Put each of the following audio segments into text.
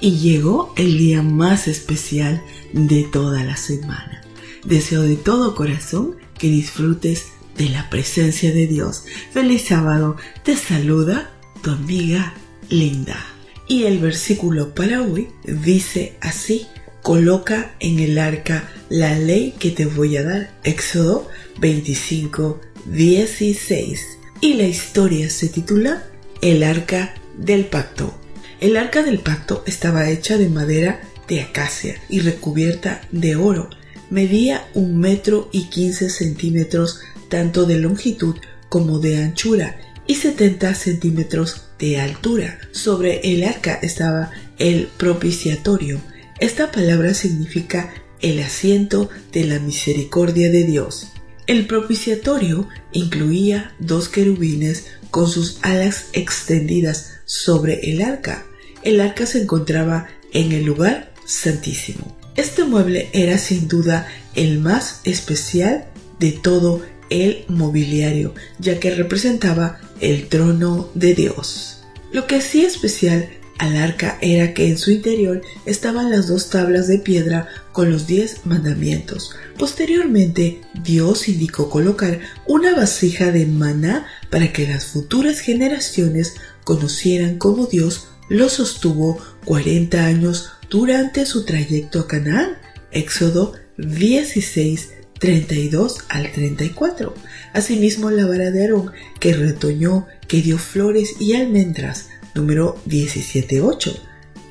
Y llegó el día más especial de toda la semana. Deseo de todo corazón que disfrutes de la presencia de Dios. Feliz sábado. Te saluda tu amiga Linda. Y el versículo para hoy dice así, coloca en el arca la ley que te voy a dar. Éxodo 25, 16. Y la historia se titula El arca del pacto. El arca del pacto estaba hecha de madera de acacia y recubierta de oro. Medía un metro y quince centímetros tanto de longitud como de anchura y 70 centímetros de altura. Sobre el arca estaba el propiciatorio. Esta palabra significa el asiento de la misericordia de Dios. El propiciatorio incluía dos querubines con sus alas extendidas sobre el arca. El arca se encontraba en el lugar santísimo. Este mueble era sin duda el más especial de todo el mobiliario, ya que representaba el trono de Dios. Lo que hacía especial al arca era que en su interior estaban las dos tablas de piedra con los diez mandamientos. Posteriormente, Dios indicó colocar una vasija de maná para que las futuras generaciones conocieran cómo Dios lo sostuvo 40 años durante su trayecto a Canaán. Éxodo 16, 32 al 34. Asimismo, la vara de Aarón, que retoñó, que dio flores y almendras, número 17.8.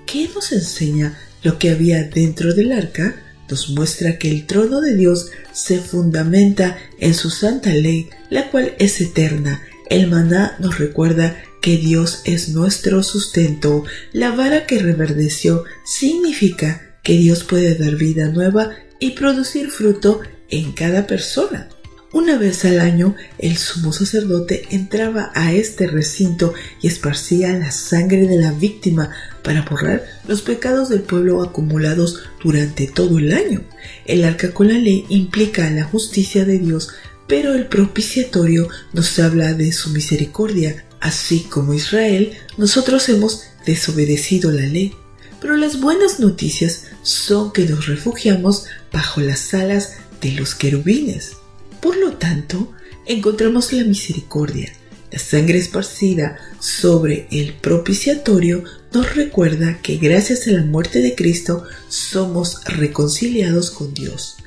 ¿Qué nos enseña lo que había dentro del arca? Nos muestra que el trono de Dios se fundamenta en su santa ley, la cual es eterna. El maná nos recuerda que Dios es nuestro sustento. La vara que reverdeció significa que Dios puede dar vida nueva y producir fruto en cada persona. Una vez al año, el sumo sacerdote entraba a este recinto y esparcía la sangre de la víctima para borrar los pecados del pueblo acumulados durante todo el año. El arca con la ley implica la justicia de Dios, pero el propiciatorio nos habla de su misericordia. Así como Israel, nosotros hemos desobedecido la ley. Pero las buenas noticias son que nos refugiamos bajo las alas de los querubines. Por lo tanto, encontramos la misericordia. La sangre esparcida sobre el propiciatorio nos recuerda que gracias a la muerte de Cristo somos reconciliados con Dios.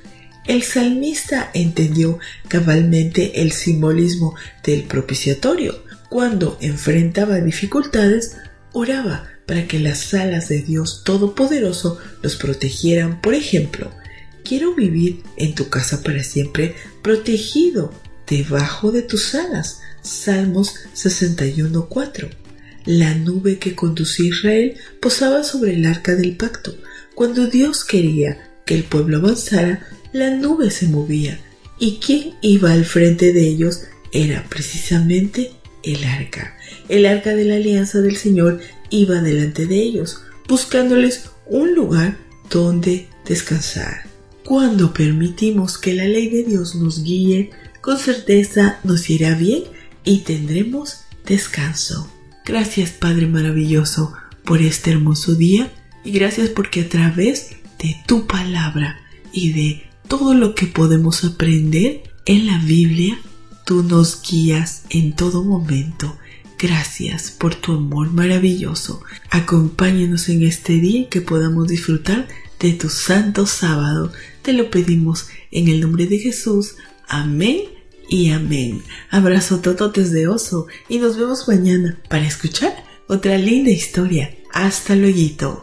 El salmista entendió cabalmente el simbolismo del propiciatorio. Cuando enfrentaba dificultades, oraba para que las alas de Dios Todopoderoso los protegieran. Por ejemplo, quiero vivir en tu casa para siempre, protegido debajo de tus alas. Salmos 61.4. La nube que conducía Israel posaba sobre el arca del pacto. Cuando Dios quería que el pueblo avanzara, la nube se movía. ¿Y quien iba al frente de ellos? Era precisamente el arca. El arca de la alianza del Señor iba delante de ellos, buscándoles un lugar donde descansar. Cuando permitimos que la ley de Dios nos guíe, con certeza nos irá bien y tendremos descanso. Gracias Padre maravilloso por este hermoso día y gracias porque a través de tu palabra y de todo lo que podemos aprender en la Biblia, tú nos guías en todo momento. Gracias por tu amor maravilloso. Acompáñanos en este día y que podamos disfrutar de tu santo sábado. Te lo pedimos en el nombre de Jesús. Amén y amén. Abrazo tototes de oso y nos vemos mañana para escuchar otra linda historia. Hasta luego.